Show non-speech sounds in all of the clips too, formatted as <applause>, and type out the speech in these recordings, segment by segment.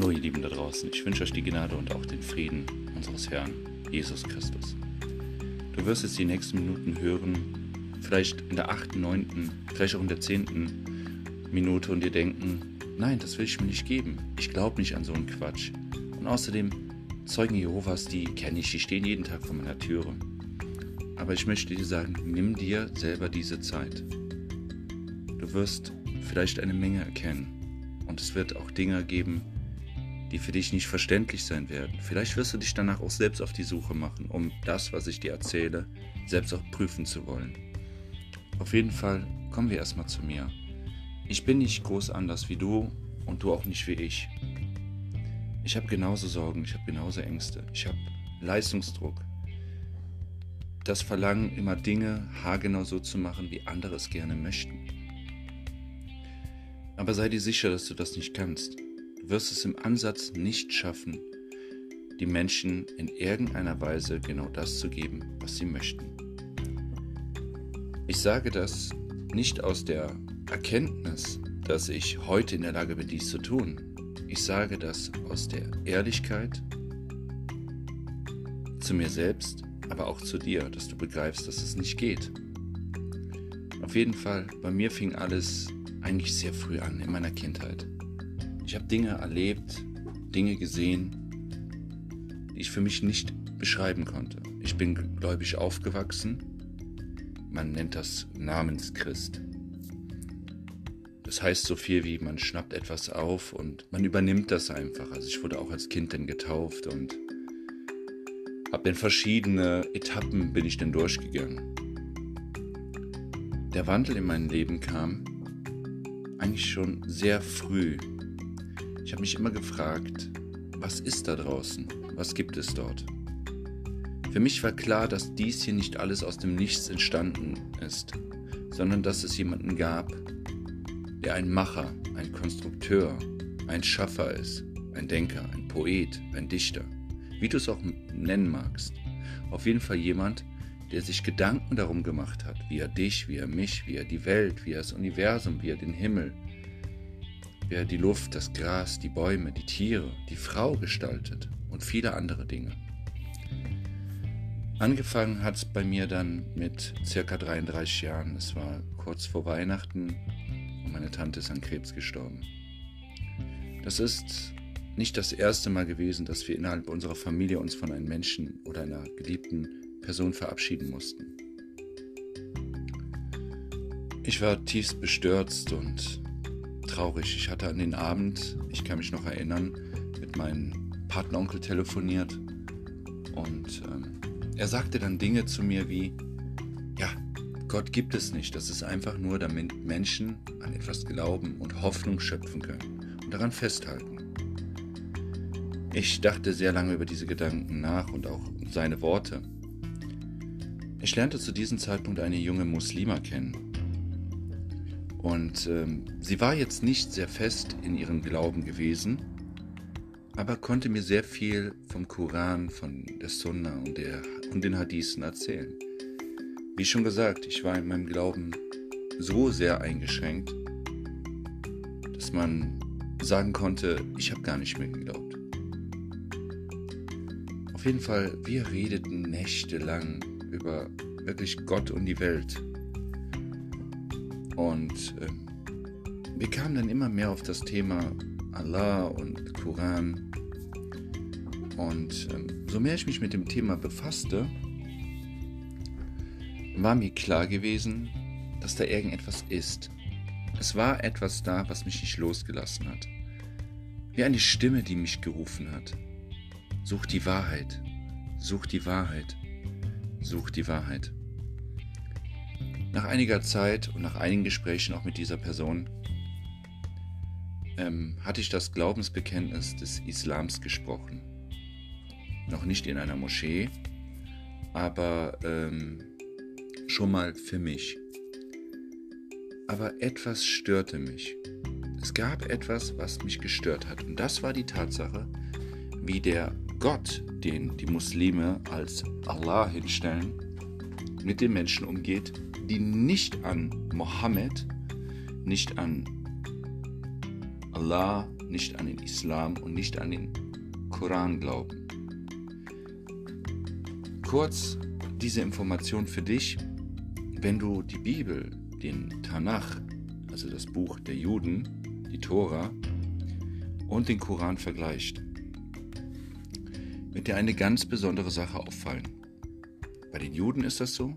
Hallo ihr Lieben da draußen, ich wünsche euch die Gnade und auch den Frieden unseres Herrn Jesus Christus. Du wirst jetzt die nächsten Minuten hören, vielleicht in der achten, neunten, vielleicht auch in der zehnten Minute und dir denken, nein, das will ich mir nicht geben. Ich glaube nicht an so einen Quatsch. Und außerdem, Zeugen Jehovas, die kenne ich, die stehen jeden Tag vor meiner Türe. Aber ich möchte dir sagen, nimm dir selber diese Zeit. Du wirst vielleicht eine Menge erkennen. Und es wird auch Dinge geben, die für dich nicht verständlich sein werden. Vielleicht wirst du dich danach auch selbst auf die Suche machen, um das, was ich dir erzähle, selbst auch prüfen zu wollen. Auf jeden Fall kommen wir erstmal zu mir. Ich bin nicht groß anders wie du und du auch nicht wie ich. Ich habe genauso Sorgen, ich habe genauso Ängste, ich habe Leistungsdruck. Das Verlangen, immer Dinge haargenau so zu machen, wie andere es gerne möchten. Aber sei dir sicher, dass du das nicht kannst wirst es im Ansatz nicht schaffen, die Menschen in irgendeiner Weise genau das zu geben, was sie möchten. Ich sage das nicht aus der Erkenntnis, dass ich heute in der Lage bin, dies zu tun. Ich sage das aus der Ehrlichkeit zu mir selbst, aber auch zu dir, dass du begreifst, dass es nicht geht. Auf jeden Fall, bei mir fing alles eigentlich sehr früh an, in meiner Kindheit. Ich habe Dinge erlebt, Dinge gesehen, die ich für mich nicht beschreiben konnte. Ich bin gläubig aufgewachsen. Man nennt das Namenschrist. Das heißt so viel wie man schnappt etwas auf und man übernimmt das einfach. Also ich wurde auch als Kind dann getauft und habe in verschiedene Etappen bin ich dann durchgegangen. Der Wandel in mein Leben kam eigentlich schon sehr früh ich habe mich immer gefragt, was ist da draußen? Was gibt es dort? Für mich war klar, dass dies hier nicht alles aus dem Nichts entstanden ist, sondern dass es jemanden gab, der ein Macher, ein Konstrukteur, ein Schaffer ist, ein Denker, ein Poet, ein Dichter, wie du es auch nennen magst. Auf jeden Fall jemand, der sich Gedanken darum gemacht hat, wie er dich, wie er mich, wie er die Welt, wie er das Universum, wie er den Himmel, wer die Luft, das Gras, die Bäume, die Tiere, die Frau gestaltet und viele andere Dinge. Angefangen hat es bei mir dann mit circa 33 Jahren. Es war kurz vor Weihnachten und meine Tante ist an Krebs gestorben. Das ist nicht das erste Mal gewesen, dass wir innerhalb unserer Familie uns von einem Menschen oder einer geliebten Person verabschieden mussten. Ich war tiefst bestürzt und traurig. Ich hatte an den Abend, ich kann mich noch erinnern, mit meinem Partneronkel telefoniert und ähm, er sagte dann Dinge zu mir wie, ja, Gott gibt es nicht, das ist einfach nur, damit Menschen an etwas glauben und Hoffnung schöpfen können und daran festhalten. Ich dachte sehr lange über diese Gedanken nach und auch seine Worte. Ich lernte zu diesem Zeitpunkt eine junge Muslima kennen, und ähm, sie war jetzt nicht sehr fest in ihrem Glauben gewesen, aber konnte mir sehr viel vom Koran, von der Sunna und, der, und den Hadithen erzählen. Wie schon gesagt, ich war in meinem Glauben so sehr eingeschränkt, dass man sagen konnte, ich habe gar nicht mehr geglaubt. Auf jeden Fall, wir redeten nächtelang über wirklich Gott und die Welt und äh, wir kamen dann immer mehr auf das Thema Allah und Koran. Und ähm, so mehr ich mich mit dem Thema befasste, war mir klar gewesen, dass da irgendetwas ist. Es war etwas da, was mich nicht losgelassen hat. Wie eine Stimme, die mich gerufen hat. Such die Wahrheit, such die Wahrheit, such die Wahrheit. Nach einiger Zeit und nach einigen Gesprächen auch mit dieser Person ähm, hatte ich das Glaubensbekenntnis des Islams gesprochen. Noch nicht in einer Moschee, aber ähm, schon mal für mich. Aber etwas störte mich. Es gab etwas, was mich gestört hat. Und das war die Tatsache, wie der Gott, den die Muslime als Allah hinstellen, mit den Menschen umgeht, die nicht an Mohammed, nicht an Allah, nicht an den Islam und nicht an den Koran glauben. Kurz diese Information für dich, wenn du die Bibel, den Tanach, also das Buch der Juden, die Tora und den Koran vergleicht, wird dir eine ganz besondere Sache auffallen. Bei den Juden ist das so,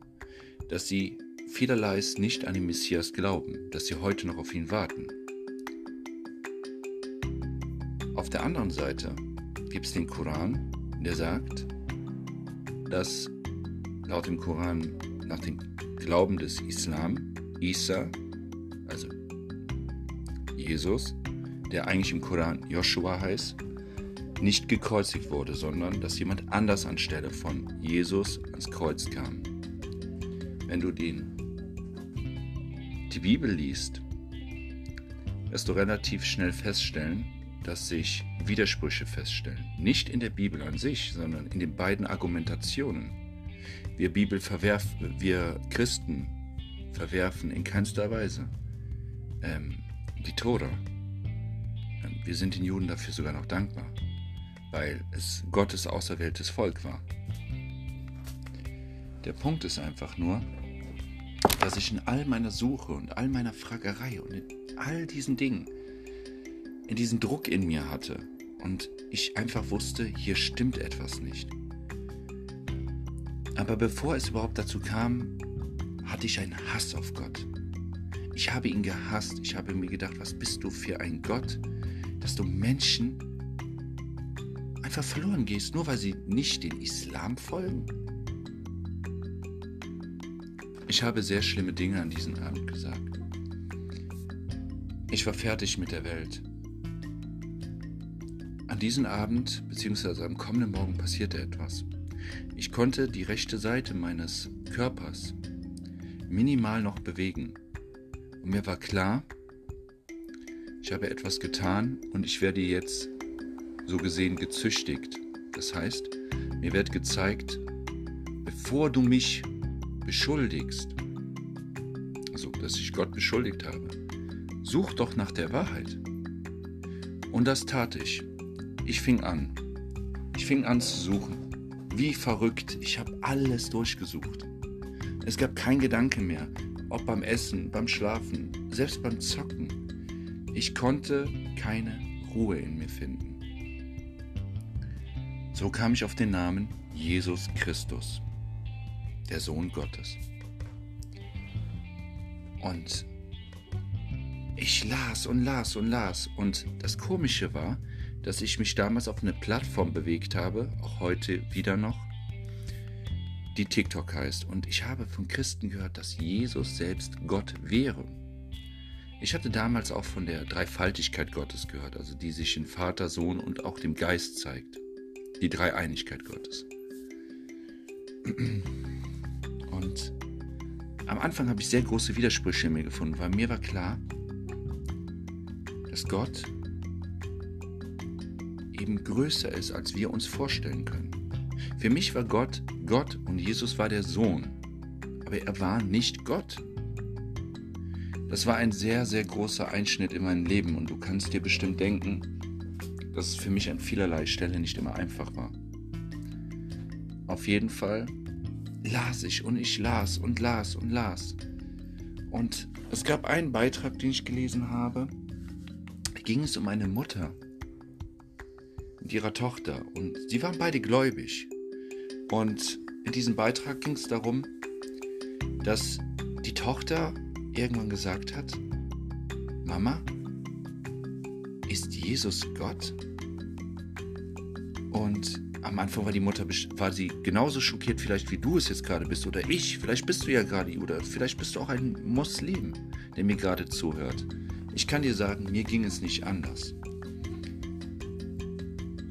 dass sie vielerlei nicht an den Messias glauben, dass sie heute noch auf ihn warten. Auf der anderen Seite gibt es den Koran, der sagt, dass laut dem Koran nach dem Glauben des Islam Isa, also Jesus, der eigentlich im Koran Joshua heißt, nicht gekreuzigt wurde, sondern dass jemand anders anstelle von Jesus ans Kreuz kam. Wenn du den, die Bibel liest, wirst du relativ schnell feststellen, dass sich Widersprüche feststellen. Nicht in der Bibel an sich, sondern in den beiden Argumentationen. Wir Bibel verwerfen, wir Christen verwerfen in keinster Weise ähm, die Tora. Ähm, wir sind den Juden dafür sogar noch dankbar weil es Gottes auserwähltes Volk war. Der Punkt ist einfach nur, dass ich in all meiner Suche und all meiner Fragerei und in all diesen Dingen, in diesen Druck in mir hatte und ich einfach wusste, hier stimmt etwas nicht. Aber bevor es überhaupt dazu kam, hatte ich einen Hass auf Gott. Ich habe ihn gehasst. Ich habe mir gedacht, was bist du für ein Gott, dass du Menschen einfach verloren gehst, nur weil sie nicht den Islam folgen? Ich habe sehr schlimme Dinge an diesem Abend gesagt. Ich war fertig mit der Welt. An diesem Abend bzw. am kommenden Morgen passierte etwas. Ich konnte die rechte Seite meines Körpers minimal noch bewegen. Und mir war klar, ich habe etwas getan und ich werde jetzt so gesehen gezüchtigt. Das heißt, mir wird gezeigt, bevor du mich beschuldigst, also dass ich Gott beschuldigt habe, such doch nach der Wahrheit. Und das tat ich. Ich fing an. Ich fing an zu suchen. Wie verrückt. Ich habe alles durchgesucht. Es gab kein Gedanke mehr, ob beim Essen, beim Schlafen, selbst beim Zocken. Ich konnte keine Ruhe in mir finden. So kam ich auf den Namen Jesus Christus, der Sohn Gottes. Und ich las und las und las. Und das Komische war, dass ich mich damals auf eine Plattform bewegt habe, auch heute wieder noch, die TikTok heißt. Und ich habe von Christen gehört, dass Jesus selbst Gott wäre. Ich hatte damals auch von der Dreifaltigkeit Gottes gehört, also die sich in Vater, Sohn und auch dem Geist zeigt die Dreieinigkeit Gottes. Und am Anfang habe ich sehr große Widersprüche in mir gefunden, weil mir war klar, dass Gott eben größer ist, als wir uns vorstellen können. Für mich war Gott Gott und Jesus war der Sohn, aber er war nicht Gott. Das war ein sehr, sehr großer Einschnitt in meinem Leben und du kannst dir bestimmt denken, dass es für mich an vielerlei Stelle nicht immer einfach war. Auf jeden Fall las ich und ich las und las und las. Und es gab einen Beitrag, den ich gelesen habe. Da ging es um eine Mutter und ihrer Tochter. Und sie waren beide gläubig. Und in diesem Beitrag ging es darum, dass die Tochter irgendwann gesagt hat, Mama, ist Jesus Gott? Und am Anfang war die Mutter, war sie genauso schockiert vielleicht wie du es jetzt gerade bist oder ich. Vielleicht bist du ja gerade oder vielleicht bist du auch ein Muslim, der mir gerade zuhört. Ich kann dir sagen, mir ging es nicht anders.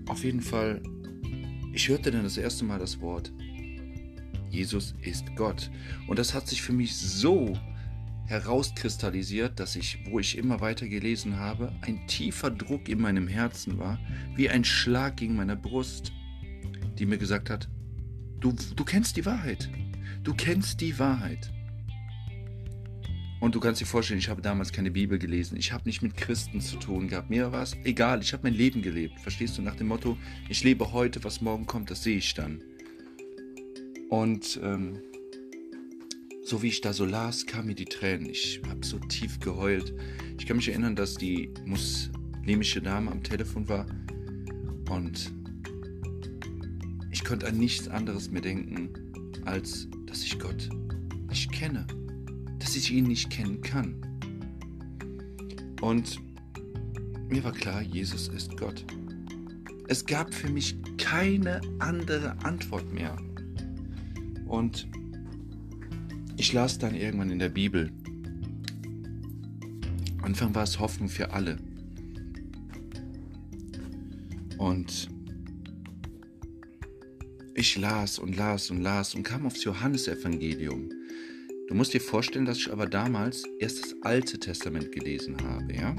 Auf jeden Fall, ich hörte dann das erste Mal das Wort, Jesus ist Gott. Und das hat sich für mich so herauskristallisiert, dass ich, wo ich immer weiter gelesen habe, ein tiefer Druck in meinem Herzen war, wie ein Schlag gegen meine Brust, die mir gesagt hat, du, du kennst die Wahrheit, du kennst die Wahrheit. Und du kannst dir vorstellen, ich habe damals keine Bibel gelesen. Ich habe nicht mit Christen zu tun gehabt. Mir war es egal. Ich habe mein Leben gelebt. Verstehst du? Nach dem Motto, ich lebe heute, was morgen kommt, das sehe ich dann. Und ähm, so wie ich da so las, kamen mir die Tränen. Ich habe so tief geheult. Ich kann mich erinnern, dass die muslimische Dame am Telefon war. Und ich konnte an nichts anderes mehr denken, als dass ich Gott nicht kenne dass ich ihn nicht kennen kann. Und mir war klar, Jesus ist Gott. Es gab für mich keine andere Antwort mehr. Und ich las dann irgendwann in der Bibel. Anfang war es Hoffnung für alle. Und ich las und las und las und kam aufs Johannesevangelium. Du musst dir vorstellen, dass ich aber damals erst das Alte Testament gelesen habe, ja?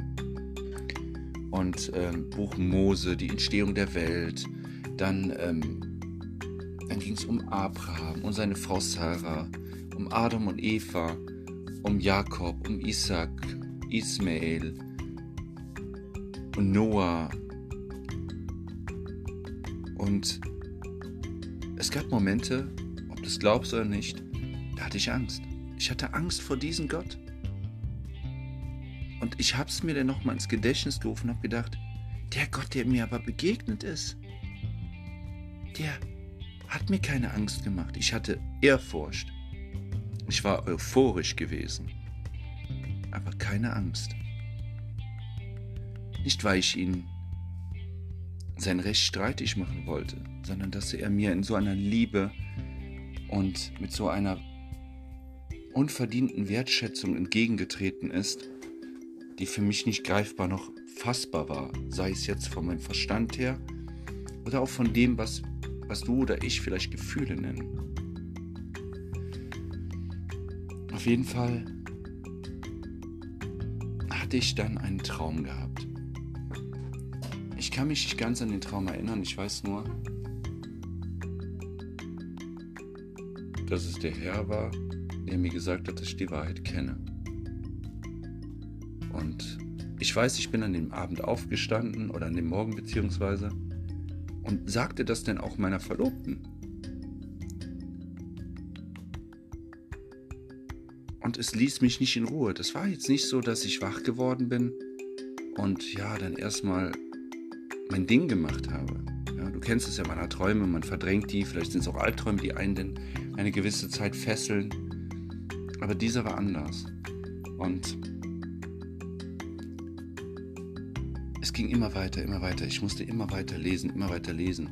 Und ähm, Buch Mose, die Entstehung der Welt, dann, ähm, dann ging es um Abraham und seine Frau Sarah, um Adam und Eva, um Jakob, um Isaac, Ismael und Noah. Und es gab Momente, ob du es glaubst oder nicht, da hatte ich Angst. Ich hatte Angst vor diesem Gott. Und ich habe es mir dann nochmal ins Gedächtnis gerufen und habe gedacht, der Gott, der mir aber begegnet ist, der hat mir keine Angst gemacht. Ich hatte Ehrfurcht. Ich war euphorisch gewesen, aber keine Angst. Nicht, weil ich ihn sein Recht streitig machen wollte, sondern dass er mir in so einer Liebe und mit so einer unverdienten Wertschätzung entgegengetreten ist, die für mich nicht greifbar noch fassbar war, sei es jetzt von meinem Verstand her oder auch von dem, was, was du oder ich vielleicht Gefühle nennen. Auf jeden Fall hatte ich dann einen Traum gehabt. Ich kann mich nicht ganz an den Traum erinnern, ich weiß nur, dass es der Herr war, der mir gesagt hat, dass ich die Wahrheit kenne. Und ich weiß, ich bin an dem Abend aufgestanden oder an dem Morgen beziehungsweise und sagte das denn auch meiner Verlobten. Und es ließ mich nicht in Ruhe. Das war jetzt nicht so, dass ich wach geworden bin und ja, dann erstmal mein Ding gemacht habe. Ja, du kennst es ja meiner Träume, man verdrängt die, vielleicht sind es auch Albträume, die einen denn eine gewisse Zeit fesseln. Aber dieser war anders. Und es ging immer weiter, immer weiter. Ich musste immer weiter lesen, immer weiter lesen.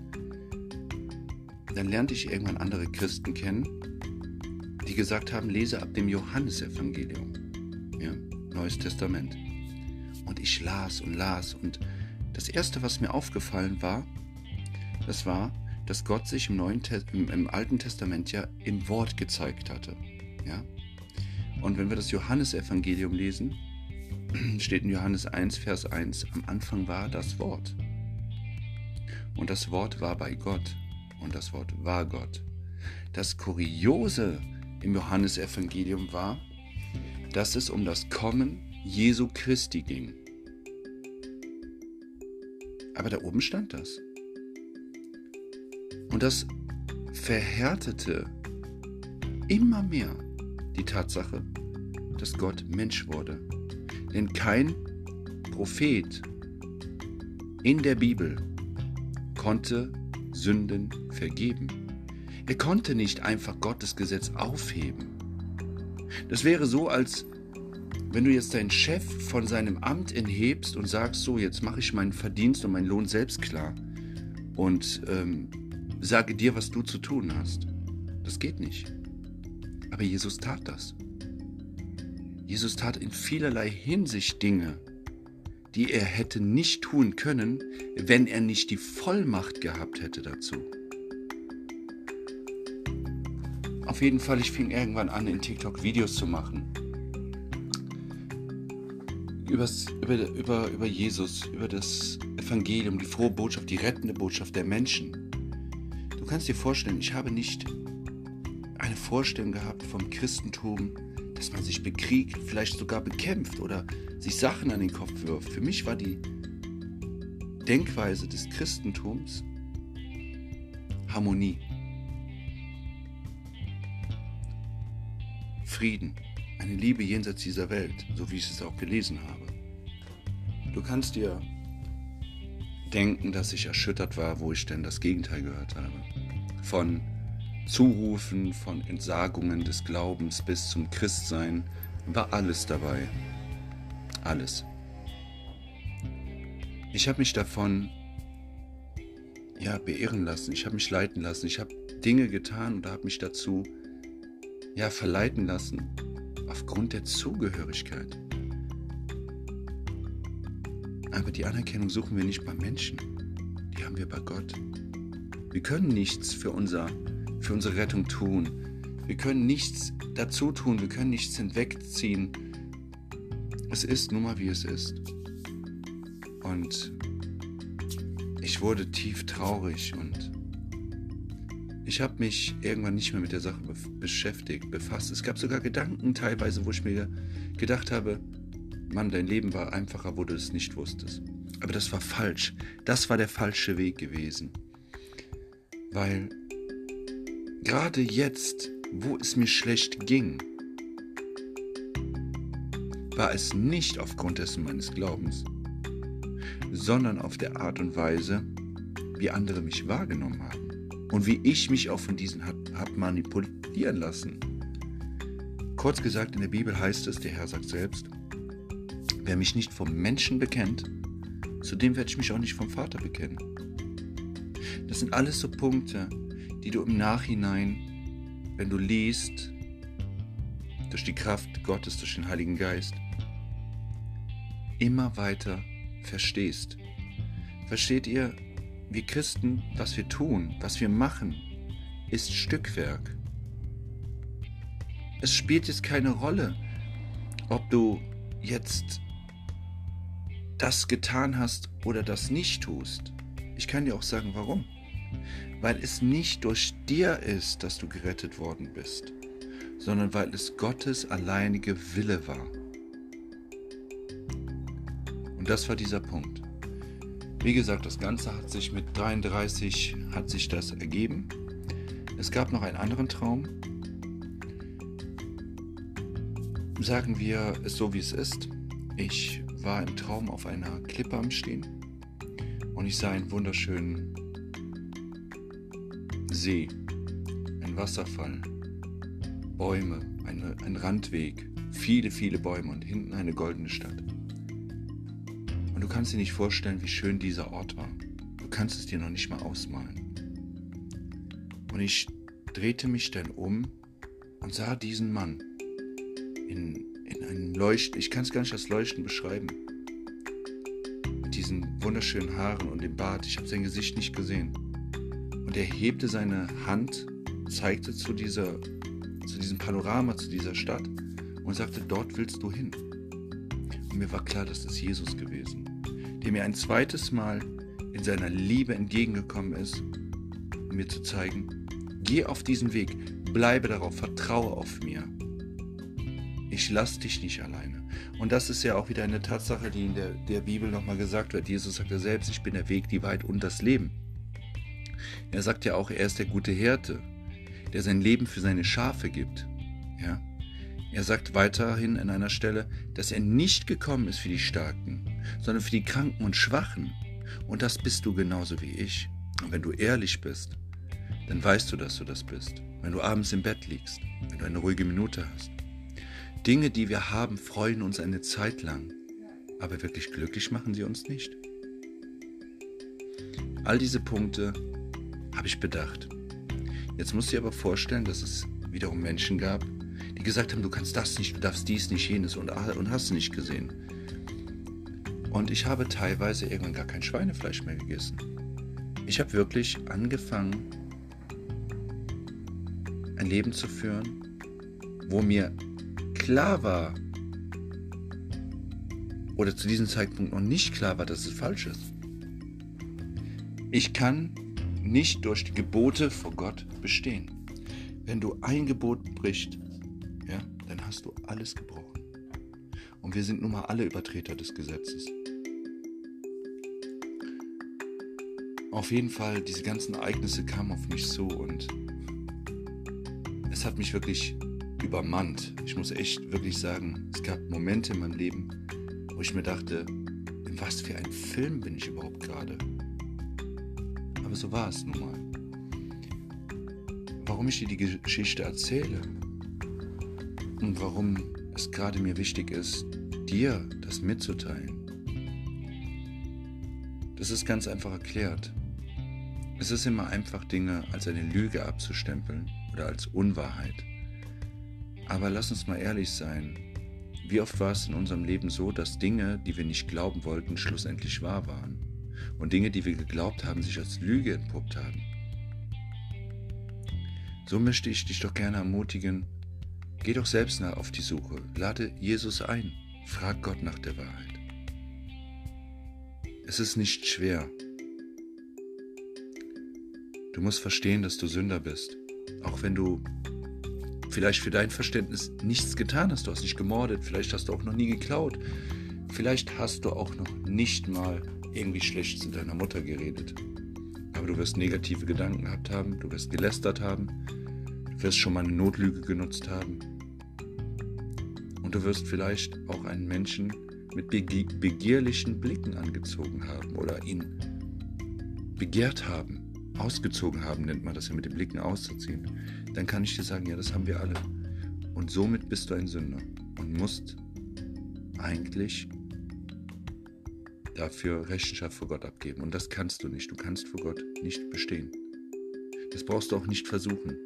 Dann lernte ich irgendwann andere Christen kennen, die gesagt haben, lese ab dem Johannesevangelium, ja, Neues Testament. Und ich las und las und das erste, was mir aufgefallen war, das war, dass Gott sich im, Neuen im, im Alten Testament ja im Wort gezeigt hatte. Ja? Und wenn wir das Johannesevangelium lesen, <clears throat> steht in Johannes 1, Vers 1, am Anfang war das Wort. Und das Wort war bei Gott. Und das Wort war Gott. Das Kuriose im Johannesevangelium war, dass es um das Kommen Jesu Christi ging. Aber da oben stand das. Und das verhärtete immer mehr die Tatsache, dass Gott Mensch wurde. Denn kein Prophet in der Bibel konnte Sünden vergeben. Er konnte nicht einfach Gottes Gesetz aufheben. Das wäre so, als wenn du jetzt deinen Chef von seinem Amt enthebst und sagst, so, jetzt mache ich meinen Verdienst und meinen Lohn selbst klar und ähm, sage dir, was du zu tun hast. Das geht nicht. Aber Jesus tat das. Jesus tat in vielerlei Hinsicht Dinge, die er hätte nicht tun können, wenn er nicht die Vollmacht gehabt hätte dazu. Auf jeden Fall, ich fing irgendwann an, in TikTok Videos zu machen. Übers, über, über, über Jesus, über das Evangelium, die frohe Botschaft, die rettende Botschaft der Menschen. Du kannst dir vorstellen, ich habe nicht eine Vorstellung gehabt vom Christentum, dass man sich bekriegt, vielleicht sogar bekämpft oder sich Sachen an den Kopf wirft. Für mich war die Denkweise des Christentums Harmonie, Frieden, eine Liebe jenseits dieser Welt, so wie ich es auch gelesen habe. Du kannst dir denken, dass ich erschüttert war, wo ich denn das Gegenteil gehört habe. Von Zurufen, von Entsagungen des Glaubens bis zum Christsein war alles dabei. Alles. Ich habe mich davon ja beirren lassen, ich habe mich leiten lassen, ich habe Dinge getan oder habe mich dazu ja verleiten lassen aufgrund der Zugehörigkeit. Aber die Anerkennung suchen wir nicht beim Menschen, die haben wir bei Gott. Wir können nichts für, unser, für unsere Rettung tun. Wir können nichts dazu tun, wir können nichts hinwegziehen. Es ist nun mal, wie es ist. Und ich wurde tief traurig und ich habe mich irgendwann nicht mehr mit der Sache beschäftigt, befasst. Es gab sogar Gedanken teilweise, wo ich mir gedacht habe, Mann, dein Leben war einfacher, wo du es nicht wusstest. Aber das war falsch. Das war der falsche Weg gewesen. Weil gerade jetzt, wo es mir schlecht ging, war es nicht aufgrund dessen meines Glaubens, sondern auf der Art und Weise, wie andere mich wahrgenommen haben und wie ich mich auch von diesen habe manipulieren lassen. Kurz gesagt, in der Bibel heißt es, der Herr sagt selbst, Wer mich nicht vom Menschen bekennt, zu dem werde ich mich auch nicht vom Vater bekennen. Das sind alles so Punkte, die du im Nachhinein, wenn du liest, durch die Kraft Gottes, durch den Heiligen Geist, immer weiter verstehst. Versteht ihr, wir Christen, was wir tun, was wir machen, ist Stückwerk. Es spielt jetzt keine Rolle, ob du jetzt das getan hast oder das nicht tust. Ich kann dir auch sagen, warum. Weil es nicht durch dir ist, dass du gerettet worden bist, sondern weil es Gottes alleinige Wille war. Und das war dieser Punkt. Wie gesagt, das Ganze hat sich mit 33 hat sich das ergeben. Es gab noch einen anderen Traum. Sagen wir es so, wie es ist. Ich war im Traum auf einer Klippe am Stehen und ich sah einen wunderschönen See, einen Wasserfall, Bäume, eine, ein Randweg, viele, viele Bäume und hinten eine goldene Stadt. Und du kannst dir nicht vorstellen, wie schön dieser Ort war. Du kannst es dir noch nicht mal ausmalen. Und ich drehte mich dann um und sah diesen Mann in in einem Leuchten, ich kann es gar nicht als Leuchten beschreiben. Mit diesen wunderschönen Haaren und dem Bart, ich habe sein Gesicht nicht gesehen. Und er hebte seine Hand, zeigte zu, dieser, zu diesem Panorama, zu dieser Stadt und sagte, dort willst du hin. Und mir war klar, das ist Jesus gewesen, der mir ein zweites Mal in seiner Liebe entgegengekommen ist, um mir zu zeigen, geh auf diesen Weg, bleibe darauf, vertraue auf mir. Ich lasse dich nicht alleine. Und das ist ja auch wieder eine Tatsache, die in der, der Bibel nochmal gesagt wird. Jesus sagt ja selbst, ich bin der Weg, die Wahrheit und das Leben. Er sagt ja auch, er ist der gute Hirte, der sein Leben für seine Schafe gibt. Ja? Er sagt weiterhin an einer Stelle, dass er nicht gekommen ist für die Starken, sondern für die Kranken und Schwachen. Und das bist du genauso wie ich. Und wenn du ehrlich bist, dann weißt du, dass du das bist. Wenn du abends im Bett liegst, wenn du eine ruhige Minute hast, Dinge, die wir haben, freuen uns eine Zeit lang, aber wirklich glücklich machen sie uns nicht. All diese Punkte habe ich bedacht. Jetzt musst du dir aber vorstellen, dass es wiederum Menschen gab, die gesagt haben, du kannst das nicht, du darfst dies nicht, jenes und, und hast nicht gesehen. Und ich habe teilweise irgendwann gar kein Schweinefleisch mehr gegessen. Ich habe wirklich angefangen, ein Leben zu führen, wo mir klar war, oder zu diesem Zeitpunkt noch nicht klar war, dass es falsch ist. Ich kann nicht durch die Gebote vor Gott bestehen. Wenn du ein Gebot brichst, ja, dann hast du alles gebrochen. Und wir sind nun mal alle Übertreter des Gesetzes. Auf jeden Fall, diese ganzen Ereignisse kamen auf mich zu und es hat mich wirklich übermannt. Ich muss echt wirklich sagen, es gab Momente in meinem Leben, wo ich mir dachte, in was für ein Film bin ich überhaupt gerade? Aber so war es nun mal. Warum ich dir die Geschichte erzähle und warum es gerade mir wichtig ist, dir das mitzuteilen, das ist ganz einfach erklärt. Es ist immer einfach, Dinge als eine Lüge abzustempeln oder als Unwahrheit. Aber lass uns mal ehrlich sein. Wie oft war es in unserem Leben so, dass Dinge, die wir nicht glauben wollten, schlussendlich wahr waren? Und Dinge, die wir geglaubt haben, sich als Lüge entpuppt haben? So möchte ich dich doch gerne ermutigen, geh doch selbst auf die Suche, lade Jesus ein, frag Gott nach der Wahrheit. Es ist nicht schwer. Du musst verstehen, dass du Sünder bist, auch wenn du vielleicht für dein Verständnis nichts getan hast. Du hast nicht gemordet, vielleicht hast du auch noch nie geklaut, vielleicht hast du auch noch nicht mal irgendwie schlecht zu deiner Mutter geredet. Aber du wirst negative Gedanken gehabt haben, du wirst gelästert haben, du wirst schon mal eine Notlüge genutzt haben. Und du wirst vielleicht auch einen Menschen mit begierlichen Blicken angezogen haben oder ihn begehrt haben ausgezogen haben, nennt man das ja mit den Blicken auszuziehen, dann kann ich dir sagen, ja, das haben wir alle. Und somit bist du ein Sünder und musst eigentlich dafür Rechenschaft vor Gott abgeben. Und das kannst du nicht. Du kannst vor Gott nicht bestehen. Das brauchst du auch nicht versuchen.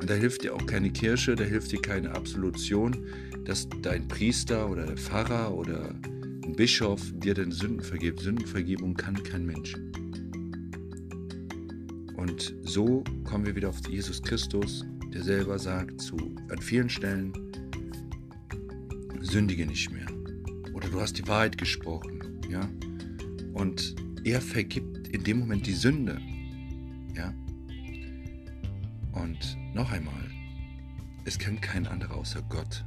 Und da hilft dir auch keine Kirche, da hilft dir keine Absolution, dass dein Priester oder der Pfarrer oder ein Bischof dir deine Sünden vergibt. Sündenvergebung kann kein Mensch. Und so kommen wir wieder auf Jesus Christus, der selber sagt zu an vielen Stellen, sündige nicht mehr. Oder du hast die Wahrheit gesprochen, ja? Und er vergibt in dem Moment die Sünde, ja? Und noch einmal, es kann kein anderer außer Gott.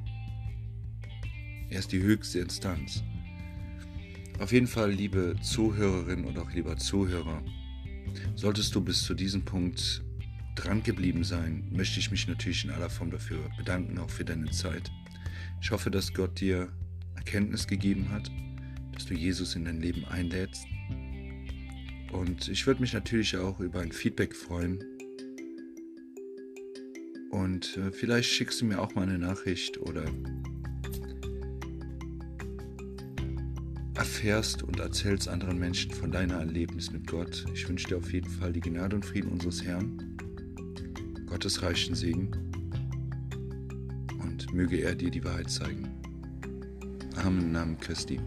Er ist die höchste Instanz. Auf jeden Fall, liebe Zuhörerinnen und auch lieber Zuhörer, Solltest du bis zu diesem Punkt dran geblieben sein, möchte ich mich natürlich in aller Form dafür bedanken, auch für deine Zeit. Ich hoffe, dass Gott dir Erkenntnis gegeben hat, dass du Jesus in dein Leben einlädst. Und ich würde mich natürlich auch über ein Feedback freuen. Und äh, vielleicht schickst du mir auch mal eine Nachricht oder erfährst und erzählst anderen Menschen von deiner Erlebnis mit Gott. Ich wünsche dir auf jeden Fall die Gnade und Frieden unseres Herrn, Gottes reichen Segen und möge er dir die Wahrheit zeigen. Amen Namen Christi.